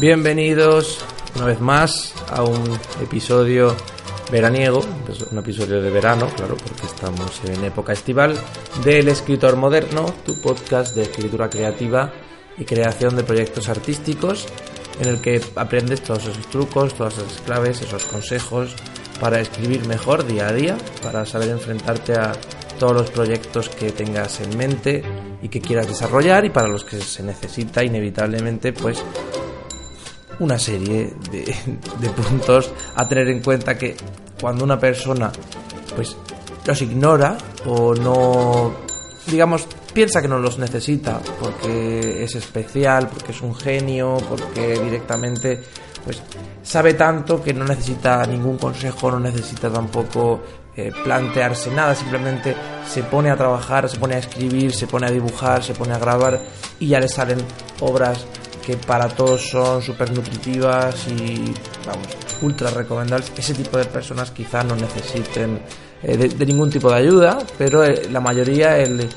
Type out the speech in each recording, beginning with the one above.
Bienvenidos una vez más a un episodio veraniego, pues un episodio de verano, claro, porque estamos en época estival, del Escritor Moderno, tu podcast de escritura creativa y creación de proyectos artísticos, en el que aprendes todos esos trucos, todas esas claves, esos consejos para escribir mejor día a día, para saber enfrentarte a todos los proyectos que tengas en mente y que quieras desarrollar y para los que se necesita inevitablemente pues una serie de, puntos a tener en cuenta que cuando una persona pues los ignora o no digamos piensa que no los necesita porque es especial porque es un genio porque directamente pues sabe tanto que no necesita ningún consejo no necesita tampoco eh, plantearse nada simplemente se pone a trabajar se pone a escribir se pone a dibujar se pone a grabar y ya le salen obras para todos son súper nutritivas y, vamos, ultra recomendables. Ese tipo de personas quizá no necesiten eh, de, ningún tipo de ayuda, pero eh, la mayoría, el,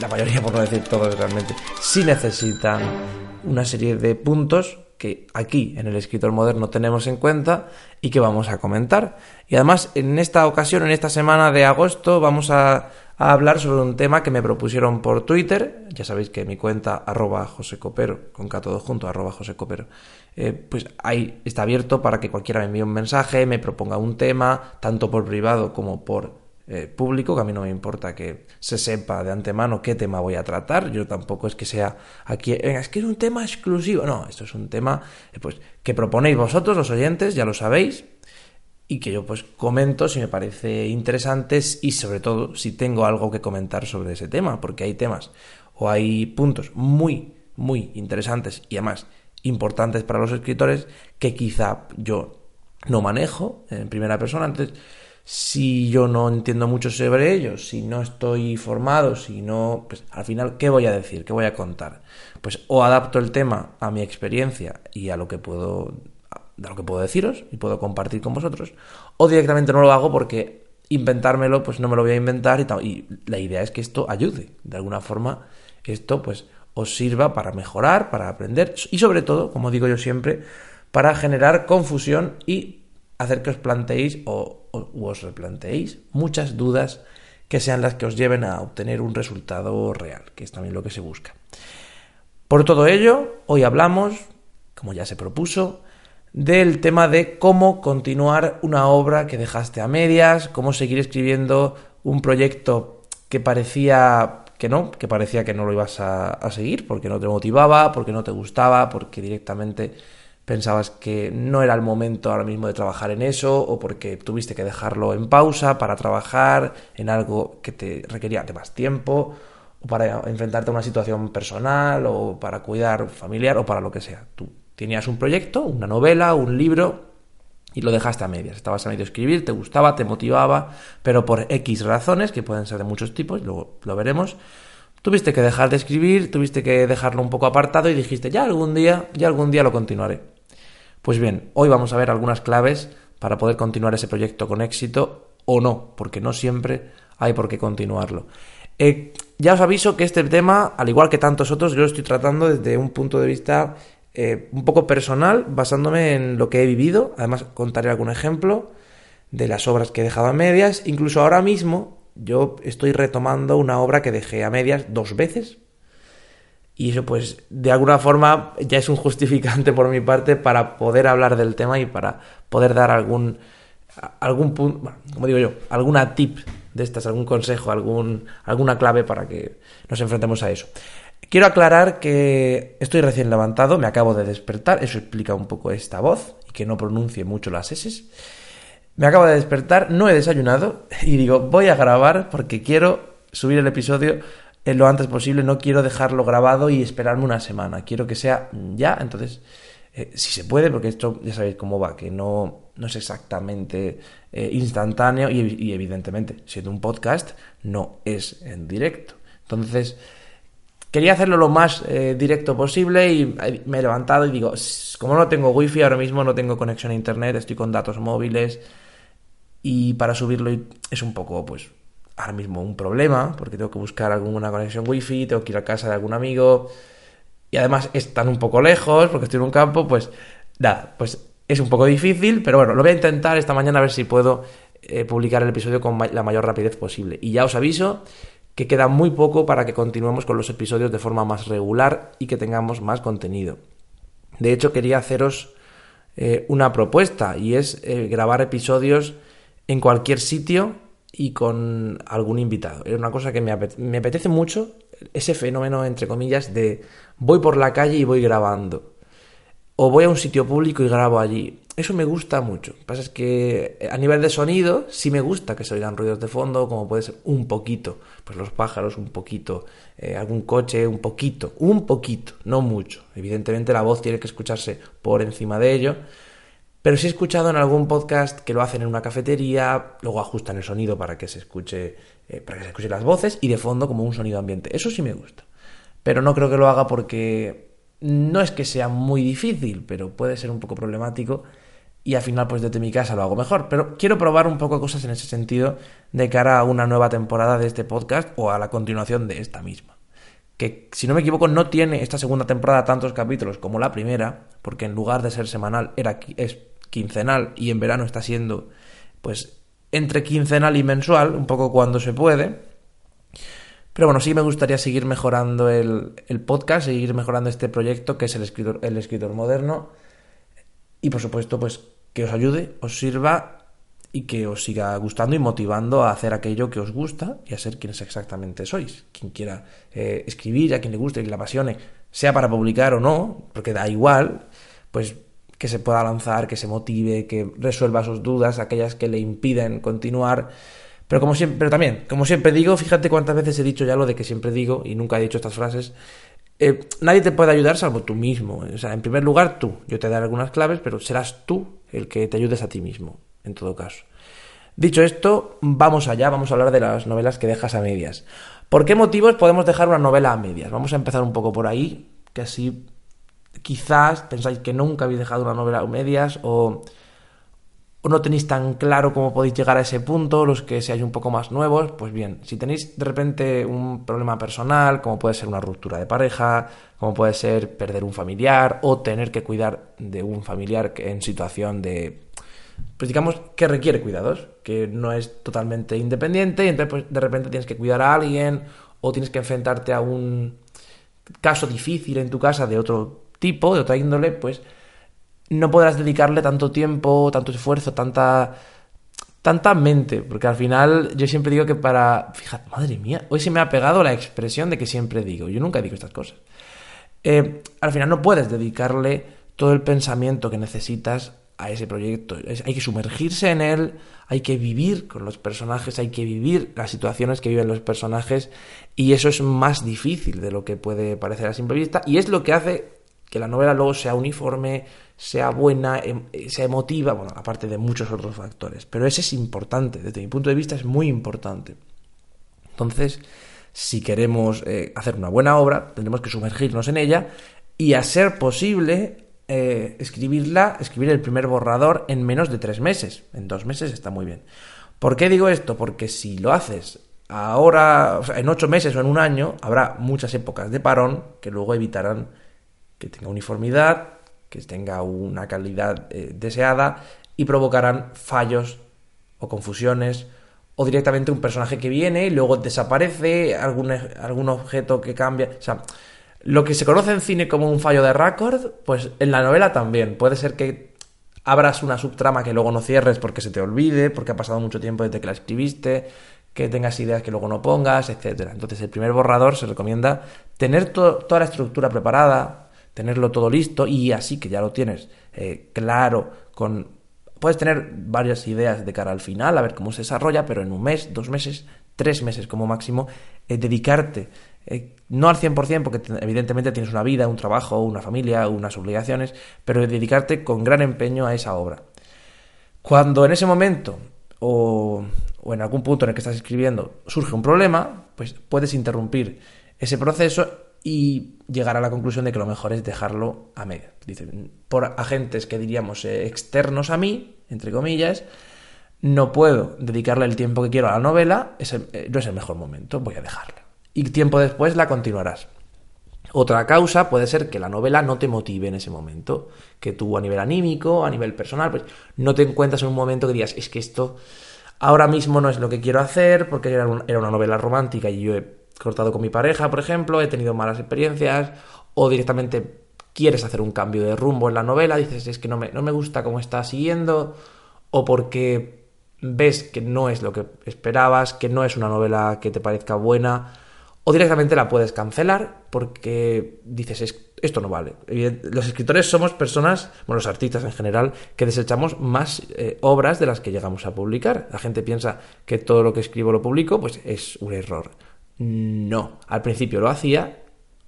la mayoría por no decir todos realmente, sí necesitan una serie de puntos que aquí en el escritor moderno tenemos en cuenta y que vamos a comentar. Y además en esta ocasión, en esta semana de agosto, vamos a hablar sobre un tema que me propusieron por Twitter. Ya sabéis que mi cuenta, arroba José Copero, con K todo arroba José Copero, eh, pues ahí está abierto para que cualquiera me envíe un mensaje, me proponga un tema, tanto por privado como por eh, público, que a mí no me importa que se sepa de antemano qué tema voy a tratar. Yo tampoco es que sea aquí, es que es un tema exclusivo. No, esto es un tema eh, pues, que proponéis vosotros, los oyentes, ya lo sabéis y que yo pues comento si me parece interesantes y sobre todo si tengo algo que comentar sobre ese tema, porque hay temas o hay puntos muy, muy interesantes y además importantes para los escritores que quizá yo no manejo en primera persona. Entonces, si yo no entiendo mucho sobre ellos, si no estoy formado, si no, pues al final, ¿qué voy a decir? ¿Qué voy a contar? Pues o adapto el tema a mi experiencia y a lo que puedo de lo que puedo deciros y puedo compartir con vosotros, o directamente no lo hago porque inventármelo, pues no me lo voy a inventar y, y la idea es que esto ayude, de alguna forma, esto pues os sirva para mejorar, para aprender y sobre todo, como digo yo siempre, para generar confusión y hacer que os planteéis o, os replanteéis muchas dudas que sean las que os lleven a obtener un resultado real, que es también lo que se busca. Por todo ello, hoy hablamos, como ya se propuso, del tema de cómo continuar una obra que dejaste a medias, cómo seguir escribiendo un proyecto que parecía que no, que parecía que no lo ibas a, seguir, porque no te motivaba, porque no te gustaba, porque directamente pensabas que no era el momento ahora mismo de trabajar en eso, o porque tuviste que dejarlo en pausa para trabajar en algo que te requería de más tiempo, o para enfrentarte a una situación personal, o para cuidar familiar, o para lo que sea. Tú Tenías un proyecto, una novela, un libro, y lo dejaste a medias. Estabas a medio escribir, te gustaba, te motivaba, pero por X razones, que pueden ser de muchos tipos, luego lo veremos, tuviste que dejar de escribir, tuviste que dejarlo un poco apartado y dijiste, ya algún día, ya algún día lo continuaré. Pues bien, hoy vamos a ver algunas claves para poder continuar ese proyecto con éxito o no, porque no siempre hay por qué continuarlo. Eh, ya os aviso que este tema, al igual que tantos otros, yo lo estoy tratando desde un punto de vista eh, un poco personal, basándome en lo que he vivido. Además, contaré algún ejemplo de las obras que he dejado a medias. Incluso ahora mismo yo estoy retomando una obra que dejé a medias dos veces. Y eso pues de alguna forma ya es un justificante por mi parte para poder hablar del tema y para poder dar algún, algún punto, como digo yo, alguna tip de estas, algún consejo, algún, alguna clave para que nos enfrentemos a eso. Quiero aclarar que estoy recién levantado, me acabo de despertar, eso explica un poco esta voz y que no pronuncie mucho las S. Me acabo de despertar, no he desayunado y digo, voy a grabar porque quiero subir el episodio lo antes posible, no quiero dejarlo grabado y esperarme una semana, quiero que sea ya, entonces, eh, si se puede, porque esto ya sabéis cómo va, que no, no es exactamente eh, instantáneo y, evidentemente, siendo un podcast, no es en directo. Entonces, quería hacerlo lo más eh, directo posible y me he levantado y digo, como no tengo wifi ahora mismo, no tengo conexión a internet, estoy con datos móviles y para subirlo es un poco, pues, ahora mismo un problema, porque tengo que buscar alguna conexión wifi, tengo que ir a casa de algún amigo, y además están un poco lejos, porque estoy en un campo, pues nada, pues es un poco difícil, pero bueno, lo voy a intentar esta mañana a ver si puedo eh, publicar el episodio con la mayor rapidez posible. Y ya os aviso que queda muy poco para que continuemos con los episodios de forma más regular y que tengamos más contenido. De hecho, quería haceros eh, una propuesta y es eh, grabar episodios en cualquier sitio y con algún invitado. Es una cosa que me, apetece mucho, ese fenómeno, entre comillas, de voy por la calle y voy grabando. O voy a un sitio público y grabo allí. Eso me gusta mucho. Lo que pasa es que eh, a nivel de sonido sí me gusta que se oigan ruidos de fondo, como puede ser un poquito. Pues los pájaros un poquito, eh, algún coche un poquito, un poquito, no mucho. Evidentemente la voz tiene que escucharse por encima de ello pero sí he escuchado en algún podcast que lo hacen en una cafetería, luego ajustan el sonido para que se escuche, eh, para que se escuchen las voces y de fondo como un sonido ambiente. Eso sí me gusta. Pero no creo que lo haga porque no es que sea muy difícil, pero puede ser un poco problemático y al final pues desde mi casa lo hago mejor. Pero quiero probar un poco cosas en ese sentido de cara a una nueva temporada de este podcast o a la continuación de esta misma. Que si no me equivoco no tiene esta segunda temporada tantos capítulos como la primera, porque en lugar de ser semanal era, es quincenal y en verano está siendo pues entre quincenal y mensual, un poco cuando se puede. Pero bueno, sí me gustaría seguir mejorando el, podcast, seguir mejorando este proyecto que es el escritor, el escritor moderno. Y por supuesto, pues que os ayude, os sirva y que os siga gustando y motivando a hacer aquello que os gusta y a ser quienes exactamente sois. Quien quiera eh, escribir, a quien le guste y le apasione, sea para publicar o no, porque da igual, pues que se pueda lanzar, que se motive, que resuelva sus dudas, aquellas que le impiden continuar. Pero como siempre, pero también, como siempre digo, fíjate cuántas veces he dicho ya lo de que siempre digo y nunca he dicho estas frases. Eh, nadie te puede ayudar salvo tú mismo. O sea, en primer lugar tú. Yo te daré algunas claves, pero serás tú el que te ayudes a ti mismo, en todo caso. Dicho esto, vamos allá, vamos a hablar de las novelas que dejas a medias. ¿Por qué motivos podemos dejar una novela a medias? Vamos a empezar un poco por ahí, que así quizás pensáis que nunca habéis dejado una novela a medias o, no tenéis tan claro cómo podéis llegar a ese punto, los que seáis un poco más nuevos, pues bien, si tenéis de repente un problema personal, como puede ser una ruptura de pareja, como puede ser perder un familiar o tener que cuidar de un familiar en situación de pues digamos que requiere cuidados, que no es totalmente independiente y entonces pues, de repente tienes que cuidar a alguien o tienes que enfrentarte a un caso difícil en tu casa de otro tipo, de otra índole, pues no podrás dedicarle tanto tiempo, tanto esfuerzo, tanta tanta mente, porque al final yo siempre digo que para, fíjate, madre mía, hoy se me ha pegado la expresión de que siempre digo, yo nunca digo estas cosas. Eh, al final no puedes dedicarle todo el pensamiento que necesitas a ese proyecto. hay que sumergirse en él, hay que vivir con los personajes, hay que vivir las situaciones que viven los personajes y eso es más difícil de lo que puede parecer a simple vista y es lo que hace que la novela luego sea uniforme, sea buena, em, sea emotiva, bueno, aparte de muchos otros factores. Pero ese es importante, desde mi punto de vista es muy importante. Entonces, si queremos eh, hacer una buena obra, tendremos que sumergirnos en ella y a ser posible eh, escribirla, escribir el primer borrador en menos de tres meses. En dos meses está muy bien. ¿Por qué digo esto? Porque si lo haces ahora, en ocho meses o en un año, habrá muchas épocas de parón que luego evitarán que tenga uniformidad, que tenga una calidad eh, deseada y provocarán fallos o confusiones o directamente un personaje que viene y luego desaparece, algún, algún objeto que cambia. O sea, lo que se conoce en cine como un fallo de récord, pues en la novela también. Puede ser que abras una subtrama que luego no cierres porque se te olvide, porque ha pasado mucho tiempo desde que la escribiste, que tengas ideas que luego no pongas, etcétera. Entonces, el primer borrador se recomienda tener toda la estructura preparada, tenerlo todo listo y así que ya lo tienes eh, claro con puedes tener varias ideas de cara al final, a ver cómo se desarrolla, pero en un mes, dos meses, tres meses como máximo, eh, dedicarte, eh, no al 100%, porque evidentemente tienes una vida, un trabajo, una familia, unas obligaciones, pero dedicarte con gran empeño a esa obra. Cuando en ese momento o, o en algún punto en el que estás escribiendo surge un problema, pues puedes interrumpir ese proceso y llegar a la conclusión de que lo mejor es dejarlo a medio. Dicen, por agentes que diríamos eh, externos a mí, entre comillas, no puedo dedicarle el tiempo que quiero a la novela, eh, no es el mejor momento, voy a dejarla. Y tiempo después la continuarás. Otra causa puede ser que la novela no te motive en ese momento, que tú a nivel anímico, a nivel personal, pues no te encuentras en un momento que digas, es que esto ahora mismo no es lo que quiero hacer, porque era, era una novela romántica y yo he cortado con mi pareja, por ejemplo, he tenido malas experiencias, o directamente quieres hacer un cambio de rumbo en la novela, dices es que no me, no me gusta cómo está siguiendo, o porque ves que no es lo que esperabas, que no es una novela que te parezca buena, o directamente la puedes cancelar porque dices esto no vale. Los escritores somos personas, bueno, los artistas en general, que desechamos más eh, obras de las que llegamos a publicar. La gente piensa que todo lo que escribo lo publico, pues es un error. No, al principio lo hacía,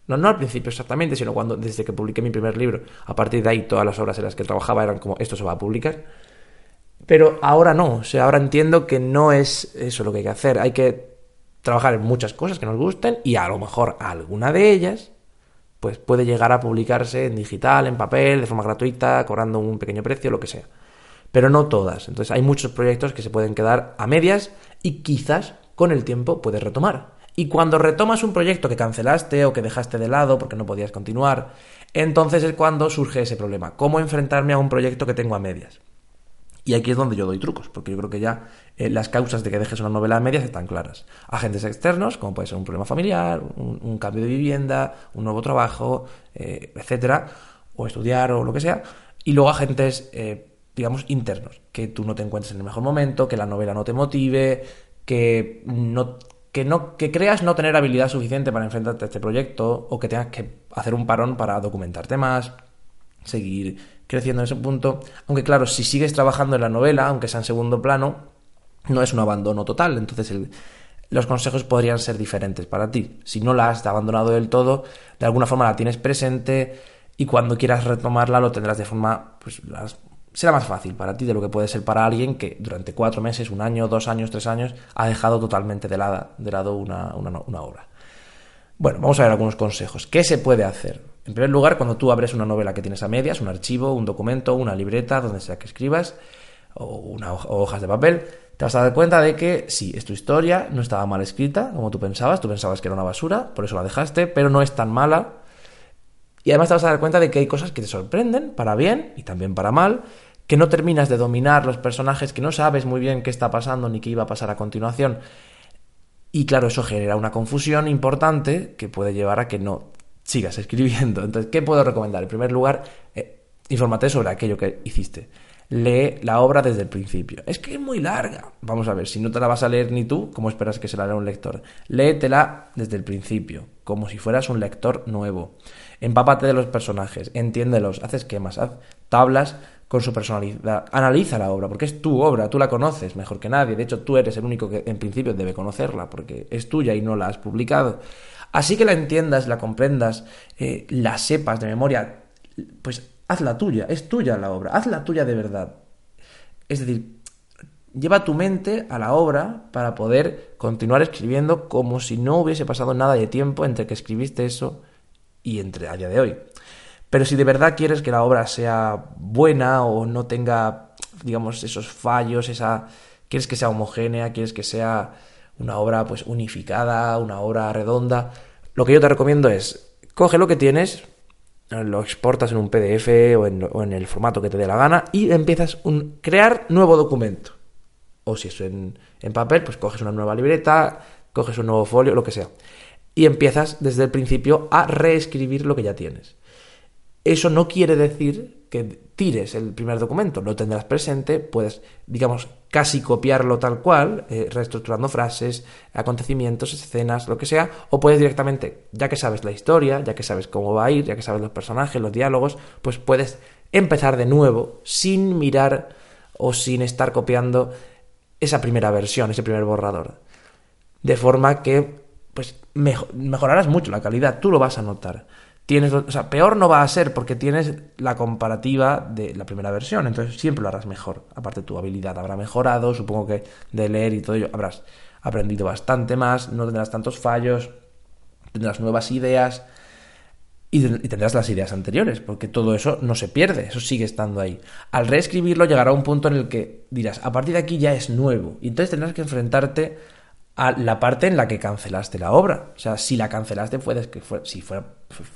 no, no al principio exactamente, sino cuando desde que publiqué mi primer libro, a partir de ahí todas las obras en las que trabajaba eran como esto se va a publicar. Pero ahora no, o sea, ahora entiendo que no es eso lo que hay que hacer, hay que trabajar en muchas cosas que nos gusten y a lo mejor alguna de ellas pues puede llegar a publicarse en digital, en papel, de forma gratuita, cobrando un pequeño precio, lo que sea. Pero no todas. Entonces hay muchos proyectos que se pueden quedar a medias y quizás con el tiempo puedes retomar. Y cuando retomas un proyecto que cancelaste o que dejaste de lado porque no podías continuar, entonces es cuando surge ese problema. ¿Cómo enfrentarme a un proyecto que tengo a medias? Y aquí es donde yo doy trucos, porque yo creo que ya eh, las causas de que dejes una novela a medias están claras. Agentes externos, como puede ser un problema familiar, un, cambio de vivienda, un nuevo trabajo, eh, etcétera, o estudiar o lo que sea. Y luego agentes, eh, digamos, internos, que tú no te encuentres en el mejor momento, que la novela no te motive, que no que, no, que creas no tener habilidad suficiente para enfrentarte a este proyecto o que tengas que hacer un parón para documentarte más, seguir creciendo en ese punto. Aunque claro, si sigues trabajando en la novela, aunque sea en segundo plano, no es un abandono total. Entonces los consejos podrían ser diferentes para ti. Si no la has abandonado del todo, de alguna forma la tienes presente y cuando quieras retomarla lo tendrás de forma pues, será más fácil para ti de lo que puede ser para alguien que durante cuatro meses, un año, dos años, tres años ha dejado totalmente de lado, de lado una, una, obra. Bueno, vamos a ver algunos consejos. ¿Qué se puede hacer? En primer lugar, cuando tú abres una novela que tienes a medias, un archivo, un documento, una libreta, donde sea que escribas, o, una o hojas de papel, te vas a dar cuenta de que sí, es tu historia, no estaba mal escrita, como tú pensabas, tú pensabas que era una basura, por eso la dejaste, pero no es tan mala y además te vas a dar cuenta de que hay cosas que te sorprenden, para bien y también para mal, que no terminas de dominar los personajes, que no sabes muy bien qué está pasando ni qué iba a pasar a continuación. Y claro, eso genera una confusión importante que puede llevar a que no sigas escribiendo. Entonces, ¿qué puedo recomendar? En primer lugar, eh, infórmate sobre aquello que hiciste. Lee la obra desde el principio. Es que es muy larga. Vamos a ver, si no te la vas a leer ni tú, ¿cómo esperas que se la lea un lector? Léetela desde el principio, como si fueras un lector nuevo. Empápate de los personajes, entiéndelos, haz esquemas, haz tablas con su personalidad. Analiza la obra, porque es tu obra, tú la conoces mejor que nadie. De hecho, tú eres el único que en principio debe conocerla, porque es tuya y no la has publicado. Así que la entiendas, la comprendas, eh, la sepas de memoria, pues hazla tuya, es tuya la obra, hazla tuya de verdad. Es decir, lleva tu mente a la obra para poder continuar escribiendo como si no hubiese pasado nada de tiempo entre que escribiste eso y entre a día de hoy. Pero si de verdad quieres que la obra sea buena o no tenga, digamos, esos fallos, esa quieres que sea homogénea, quieres que sea una obra pues unificada, una obra redonda, lo que yo te recomiendo es coge lo que tienes, lo exportas en un PDF o en, el formato que te dé la gana y empiezas un crear nuevo documento. O si es en, en papel, pues coges una nueva libreta, coges un nuevo folio, lo que sea y empiezas desde el principio a reescribir lo que ya tienes. Eso no quiere decir que tires el primer documento, lo tendrás presente, puedes, digamos, casi copiarlo tal cual, eh, reestructurando frases, acontecimientos, escenas, lo que sea, o puedes directamente, ya que sabes la historia, ya que sabes cómo va a ir, ya que sabes los personajes, los diálogos, pues puedes empezar de nuevo sin mirar o sin estar copiando esa primera versión, ese primer borrador. De forma que pues mejorarás mucho la calidad, tú lo vas a notar. Tienes, o sea, peor no va a ser porque tienes la comparativa de la primera versión, entonces siempre lo harás mejor. Aparte tu habilidad habrá mejorado, supongo que de leer y todo ello habrás aprendido bastante más, no tendrás tantos fallos, tendrás nuevas ideas y, tendrás las ideas anteriores, porque todo eso no se pierde, eso sigue estando ahí. Al reescribirlo llegará un punto en el que dirás, a partir de aquí ya es nuevo, y entonces tendrás que enfrentarte a la parte en la que cancelaste la obra. O sea, si la cancelaste fue, si, fue,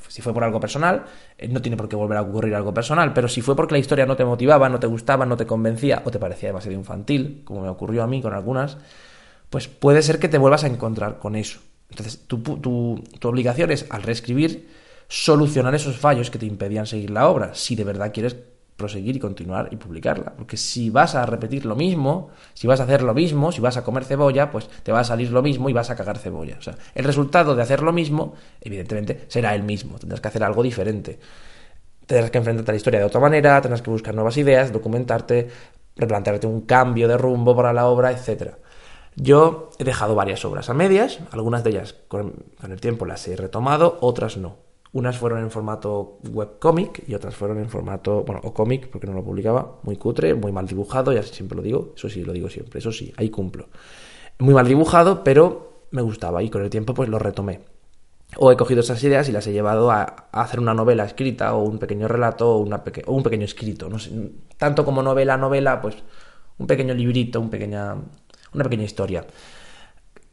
si fue por algo personal, eh, no tiene por qué volver a ocurrir algo personal, pero si fue porque la historia no te motivaba, no te gustaba, no te convencía o te parecía demasiado infantil, como me ocurrió a mí con algunas, pues puede ser que te vuelvas a encontrar con eso. Entonces, tu, tu, tu obligación es, al reescribir, solucionar esos fallos que te impedían seguir la obra, si de verdad quieres proseguir y continuar y publicarla. Porque si vas a repetir lo mismo, si vas a hacer lo mismo, si vas a comer cebolla, pues te va a salir lo mismo y vas a cagar cebolla. O sea, el resultado de hacer lo mismo, evidentemente, será el mismo. Tendrás que hacer algo diferente. Tendrás que enfrentarte a la historia de otra manera, tendrás que buscar nuevas ideas, documentarte, replantearte un cambio de rumbo para la obra, etc. Yo he dejado varias obras a medias, algunas de ellas con el tiempo las he retomado, otras no. Unas fueron en formato webcomic y otras fueron en formato, bueno, o cómic, porque no lo publicaba, muy cutre, muy mal dibujado, ya siempre lo digo, eso sí, lo digo siempre, eso sí, ahí cumplo. Muy mal dibujado, pero me gustaba y con el tiempo pues lo retomé. O he cogido esas ideas y las he llevado a, hacer una novela escrita o un pequeño relato o, o un pequeño escrito, no sé, tanto como novela, novela, pues un pequeño librito, un pequeña, una pequeña historia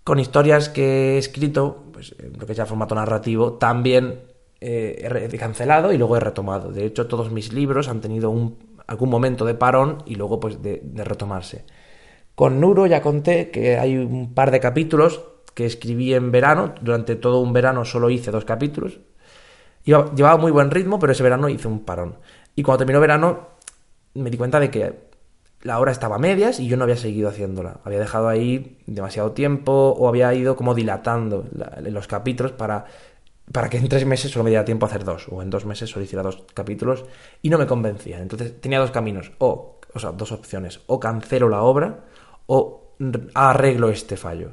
con historias que he escrito, pues lo que es ya formato narrativo, también eh, he cancelado y luego he retomado. De hecho, todos mis libros han tenido un, algún momento de parón y luego pues de, retomarse. Con Nuro ya conté que hay un par de capítulos que escribí en verano. Durante todo un verano solo hice dos capítulos. llevaba muy buen ritmo, pero ese verano hice un parón. Y cuando terminó verano me di cuenta de que la hora estaba a medias y yo no había seguido haciéndola. Había dejado ahí demasiado tiempo o había ido como dilatando los capítulos para para que en tres meses solo me diera tiempo a hacer dos, o en dos meses solo hiciera dos capítulos, y no me convencía. Entonces tenía dos caminos, o, o sea, dos opciones, o cancelo la obra, o arreglo este fallo.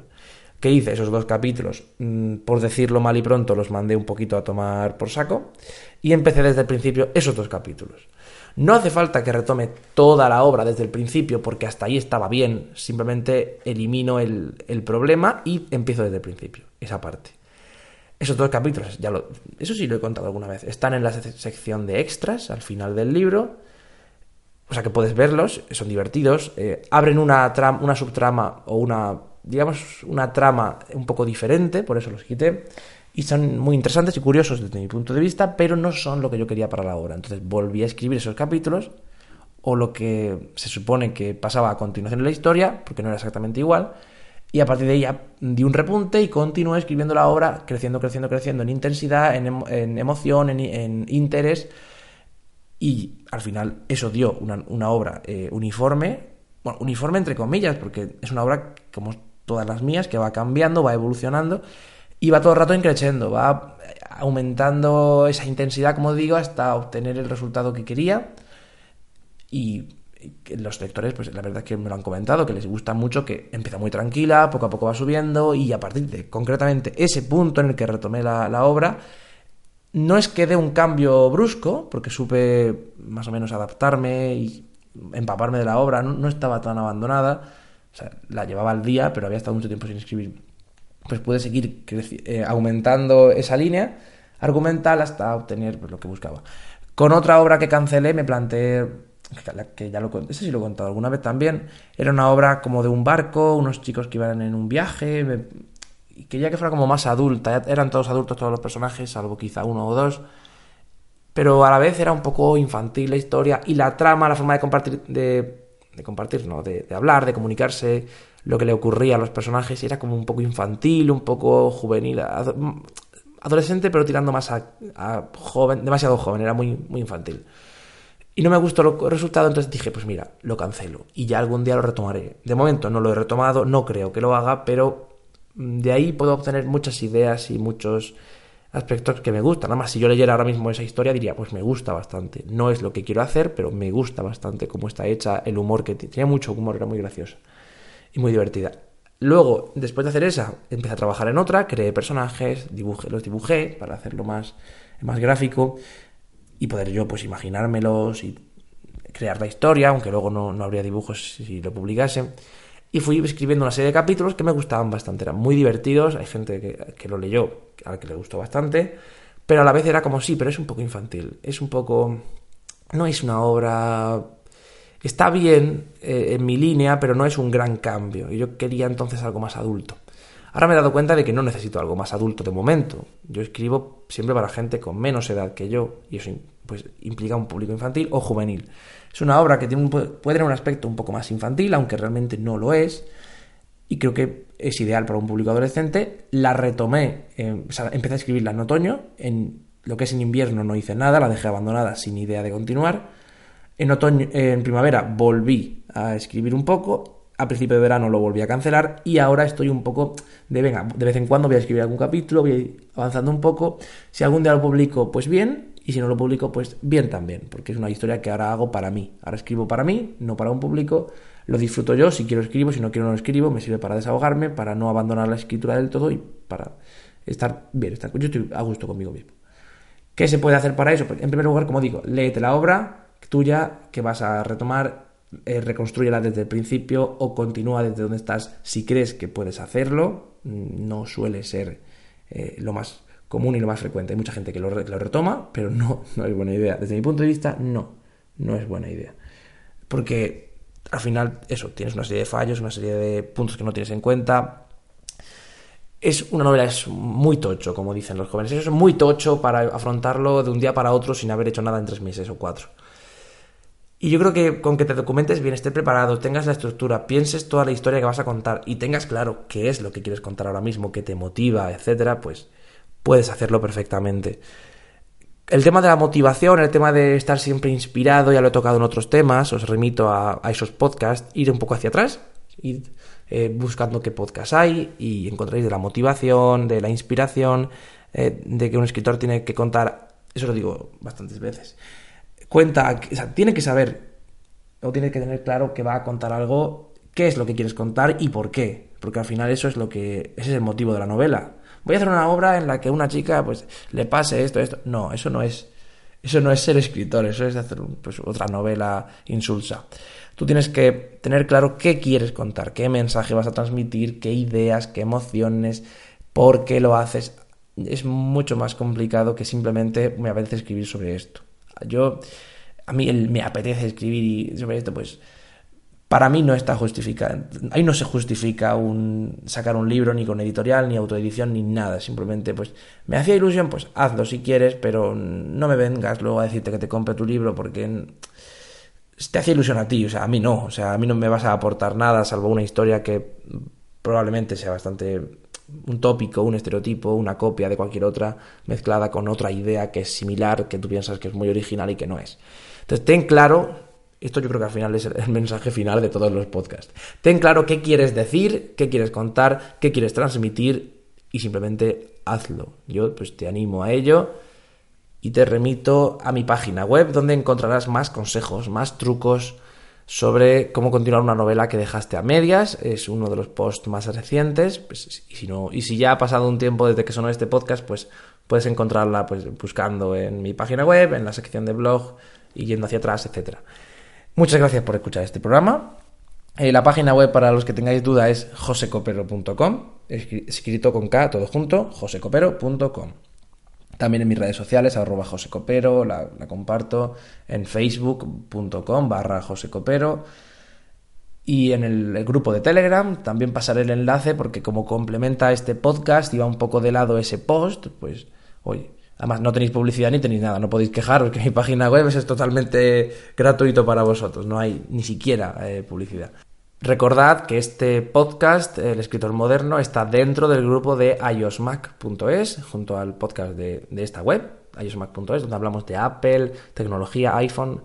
¿Qué hice? Esos dos capítulos, mm, por decirlo mal y pronto, los mandé un poquito a tomar por saco, y empecé desde el principio esos dos capítulos. No hace falta que retome toda la obra desde el principio, porque hasta ahí estaba bien, simplemente elimino el, el problema y empiezo desde el principio, esa parte. Esos dos capítulos, ya lo, eso sí lo he contado alguna vez, están en la sección de extras al final del libro. O sea que puedes verlos, son divertidos. Eh, abren una, subtrama o una, digamos, una trama un poco diferente, por eso los quité. Y son muy interesantes y curiosos desde mi punto de vista, pero no son lo que yo quería para la obra. Entonces volví a escribir esos capítulos, o lo que se supone que pasaba a continuación en la historia, porque no era exactamente igual y a partir de ahí ya di un repunte y continué escribiendo la obra, creciendo, creciendo, creciendo en intensidad, en, emoción, en, interés. Y al final eso dio una, obra eh, uniforme, bueno, uniforme entre comillas, porque es una obra como todas las mías, que va cambiando, va evolucionando y va todo el rato increciendo, va aumentando esa intensidad, como digo, hasta obtener el resultado que quería. Y los lectores, pues la verdad es que me lo han comentado, que les gusta mucho, que empieza muy tranquila, poco a poco va subiendo y a partir de concretamente ese punto en el que retomé la, obra, no es que dé un cambio brusco, porque supe más o menos adaptarme y empaparme de la obra, no, estaba tan abandonada, o sea, la llevaba al día, pero había estado mucho tiempo sin escribir. Pues pude seguir eh, aumentando esa línea argumental hasta obtener pues, lo que buscaba. Con otra obra que cancelé me planteé que ya lo ese sí lo he contado alguna vez también, era una obra como de un barco, unos chicos que iban en un viaje, y quería que fuera como más adulta, eran todos adultos todos los personajes, salvo quizá uno o dos, pero a la vez era un poco infantil la historia y la trama, la forma de compartir, de, de compartir, no, de, hablar, de comunicarse, lo que le ocurría a los personajes era como un poco infantil, un poco juvenil, adolescente pero tirando más a, a joven, demasiado joven, era muy, muy infantil. Y no me gustó el resultado, entonces dije, pues mira, lo cancelo y ya algún día lo retomaré. De momento no lo he retomado, no creo que lo haga, pero mm, de ahí puedo obtener muchas ideas y muchos aspectos que me gustan. Nada más, si yo leyera ahora mismo esa historia, diría, pues me gusta bastante. No es lo que quiero hacer, pero me gusta bastante cómo está hecha, el humor que tenía mucho humor, era muy graciosa y muy divertida. Luego, después de hacer esa, empecé a trabajar en otra, creé personajes, dibujé, los dibujé para hacerlo más, más gráfico y poder yo pues imaginármelos y crear la historia, aunque luego no, no habría dibujos si lo publicase. Y fui escribiendo una serie de capítulos que me gustaban bastante, eran muy divertidos, hay gente que, que lo leyó, al que le gustó bastante, pero a la vez era como sí, pero es un poco infantil, es un poco... no es una obra... Está bien eh, en mi línea, pero no es un gran cambio, y yo quería entonces algo más adulto. Ahora me he dado cuenta de que no necesito algo más adulto de momento. Yo escribo siempre para gente con menos edad que yo, y eso pues, implica un público infantil o juvenil. Es una obra que tiene puede tener un aspecto un poco más infantil, aunque realmente no lo es, y creo que es ideal para un público adolescente. La retomé, o sea, empecé a escribirla en otoño, en lo que es en invierno no hice nada, la dejé abandonada sin idea de continuar. En otoño, en primavera volví a escribir un poco a principio de verano lo volví a cancelar y ahora estoy un poco de, venga, de vez en cuando voy a escribir algún capítulo, voy avanzando un poco. Si algún día lo publico, pues bien, y si no lo publico, pues bien también, porque es una historia que ahora hago para mí. Ahora escribo para mí, no para un público. Lo disfruto yo, si quiero escribo, si no quiero no escribo, me sirve para desahogarme, para no abandonar la escritura del todo y para estar bien, estar, yo estoy a gusto conmigo mismo. ¿Qué se puede hacer para eso? Pues, en primer lugar, como digo, léete la obra tuya que vas a retomar eh, reconstruyela desde el principio o continúa desde donde estás si crees que puedes hacerlo. Mm, no suele ser eh, lo más común y lo más frecuente. Hay mucha gente que lo, retoma, pero no, no es buena idea. Desde mi punto de vista, no, no es buena idea. Porque al final, eso, tienes una serie de fallos, una serie de puntos que no tienes en cuenta. Es una novela, es muy tocho, como dicen los jóvenes. Es muy tocho para afrontarlo de un día para otro sin haber hecho nada en tres meses o cuatro. Y yo creo que con que te documentes bien, estés preparado, tengas la estructura, pienses toda la historia que vas a contar y tengas claro qué es lo que quieres contar ahora mismo, qué te motiva, etcétera, pues puedes hacerlo perfectamente. El tema de la motivación, el tema de estar siempre inspirado, ya lo he tocado en otros temas, os remito a, esos podcasts, ir un poco hacia atrás, ir eh, buscando qué podcasts hay y encontráis de la motivación, de la inspiración, eh, de que un escritor tiene que contar, eso lo digo bastantes veces, cuenta, o sea, tiene que saber o tiene que tener claro que va a contar algo, qué es lo que quieres contar y por qué, porque al final eso es lo que ese es el motivo de la novela. Voy a hacer una obra en la que una chica pues le pase esto, esto. No, eso no es eso no es ser escritor, eso es hacer pues, otra novela insulsa. Tú tienes que tener claro qué quieres contar, qué mensaje vas a transmitir, qué ideas, qué emociones, por qué lo haces. Es mucho más complicado que simplemente me apetece escribir sobre esto. Yo, a mí me apetece escribir sobre esto, pues para mí no está justificado. Ahí no se justifica un, sacar un libro ni con editorial, ni autoedición, ni nada. Simplemente, pues, me hacía ilusión, pues hazlo si quieres, pero no me vengas luego a decirte que te compre tu libro porque te hacía ilusión a ti, o sea, a mí no. O sea, a mí no me vas a aportar nada, salvo una historia que probablemente sea bastante un tópico, un estereotipo, una copia de cualquier otra, mezclada con otra idea que es similar, que tú piensas que es muy original y que no es. Entonces, ten claro, esto yo creo que al final es el mensaje final de todos los podcasts, ten claro qué quieres decir, qué quieres contar, qué quieres transmitir y simplemente hazlo. Yo pues te animo a ello y te remito a mi página web donde encontrarás más consejos, más trucos, sobre cómo continuar una novela que dejaste a medias. Es uno de los posts más recientes. Pues, y, si no, y si ya ha pasado un tiempo desde que sonó este podcast, pues puedes encontrarla pues, buscando en mi página web, en la sección de blog y yendo hacia atrás, etc. Muchas gracias por escuchar este programa. Eh, la página web para los que tengáis duda es josecopero.com, escrito con K, todo junto, josecopero.com. También en mis redes sociales, arroba josecopero, la, la comparto en facebook.com barra josecopero. Y en el, grupo de Telegram también pasaré el enlace porque como complementa este podcast y va un poco de lado ese post, pues, oye, además no tenéis publicidad ni tenéis nada, no podéis quejaros que mi página web es totalmente gratuito para vosotros, no hay ni siquiera eh, publicidad. Recordad que este podcast, El escritor moderno, está dentro del grupo de iosmac.es, junto al podcast de, esta web, iosmac.es, donde hablamos de Apple, tecnología, iPhone,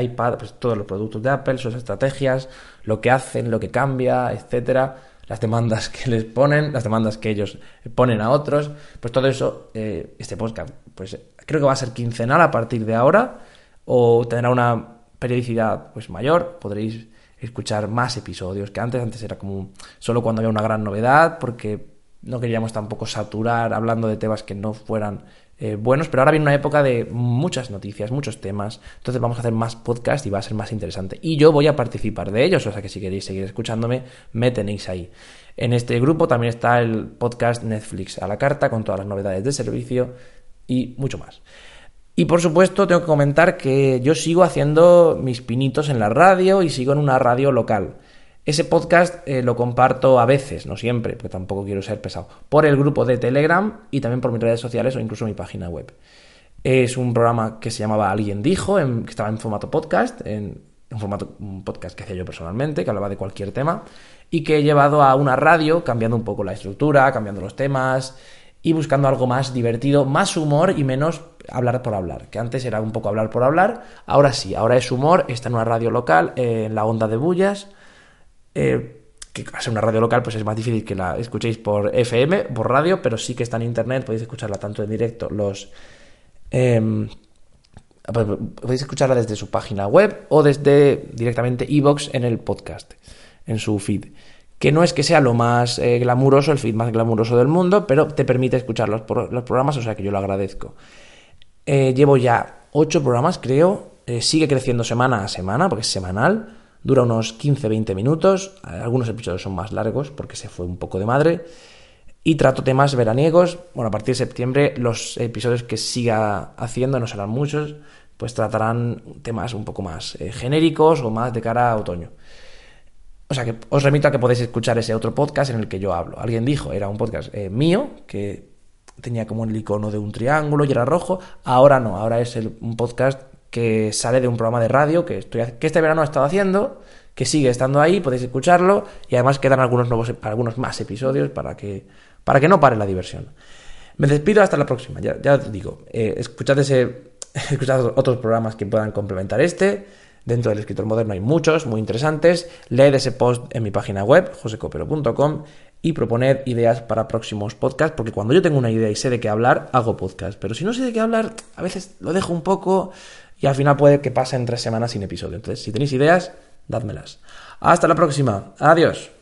iPad, pues todos los productos de Apple, sus estrategias, lo que hacen, lo que cambia, etcétera, las demandas que les ponen, las demandas que ellos ponen a otros, pues todo eso, eh, este podcast, pues creo que va a ser quincenal a partir de ahora, o tendrá una periodicidad pues mayor, podréis escuchar más episodios que antes, antes era como solo cuando había una gran novedad, porque no queríamos tampoco saturar hablando de temas que no fueran eh, buenos, pero ahora viene una época de muchas noticias, muchos temas, entonces vamos a hacer más podcast y va a ser más interesante. Y yo voy a participar de ellos, o sea que si queréis seguir escuchándome, me tenéis ahí. En este grupo también está el podcast Netflix a la carta con todas las novedades de servicio y mucho más. Y por supuesto tengo que comentar que yo sigo haciendo mis pinitos en la radio y sigo en una radio local. Ese podcast eh, lo comparto a veces, no siempre, porque tampoco quiero ser pesado, por el grupo de Telegram y también por mis redes sociales o incluso mi página web. Es un programa que se llamaba Alguien Dijo, que estaba en formato podcast, en, formato un podcast que hacía yo personalmente, que hablaba de cualquier tema, y que he llevado a una radio, cambiando un poco la estructura, cambiando los temas y buscando algo más divertido, más humor y menos hablar por hablar, que antes era un poco hablar por hablar, ahora sí, ahora es humor, está en una radio local, eh, en la onda de bullas eh, que a ser una radio local pues es más difícil que la escuchéis por FM, por radio, pero sí que está en internet, podéis escucharla tanto en directo, los... Pues, podéis escucharla desde su página web o desde directamente iBox en el podcast, en su feed. Que no es que sea lo más eh, glamuroso, el feed más glamuroso del mundo, pero te permite escuchar los, los programas, o sea que yo lo agradezco. Eh, llevo ya ocho programas, creo. sigue creciendo semana a semana, porque es semanal. Dura unos 15-20 minutos, algunos episodios son más largos porque se fue un poco de madre. Y trato temas veraniegos. Bueno, a partir de septiembre los episodios que siga haciendo, no serán muchos, pues tratarán temas un poco más eh, genéricos o más de cara a otoño. O sea que os remito a que podéis escuchar ese otro podcast en el que yo hablo. Alguien dijo, era un podcast eh, mío, que tenía como el icono de un triángulo y era rojo. Ahora no, ahora es un podcast que sale de un programa de radio que, estoy, que este verano he estado haciendo, que sigue estando ahí, podéis escucharlo y además quedan algunos nuevos, algunos más episodios para que, para que no pare la diversión. Me despido hasta la próxima, ya, ya os digo, eh, escuchad, ese, escuchad otros programas que puedan complementar este. Dentro del escritor moderno hay muchos, muy interesantes. Leed ese post en mi página web, josecopero.com, y proponed ideas para próximos podcasts, porque cuando yo tengo una idea y sé de qué hablar, hago podcast. Pero si no sé de qué hablar, a veces lo dejo un poco y al final puede que pasen tres semanas sin episodio. Entonces, si tenéis ideas, dádmelas. Hasta la próxima. Adiós.